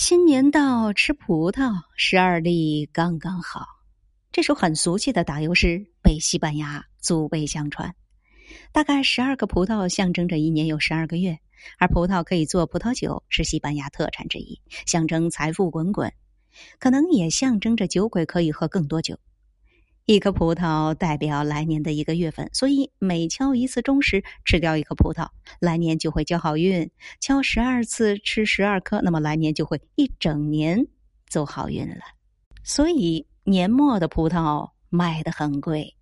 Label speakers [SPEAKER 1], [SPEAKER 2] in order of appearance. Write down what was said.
[SPEAKER 1] 新年到，吃葡萄，十二粒刚刚好。这首很俗气的打油诗被西班牙祖辈相传。大概十二个葡萄象征着一年有十二个月，而葡萄可以做葡萄酒，是西班牙特产之一，象征财富滚滚，可能也象征着酒鬼可以喝更多酒。一颗葡萄代表来年的一个月份，所以每敲一次钟时吃掉一颗葡萄，来年就会交好运。敲十二次吃十二颗，那么来年就会一整年走好运了。所以年末的葡萄卖得很贵。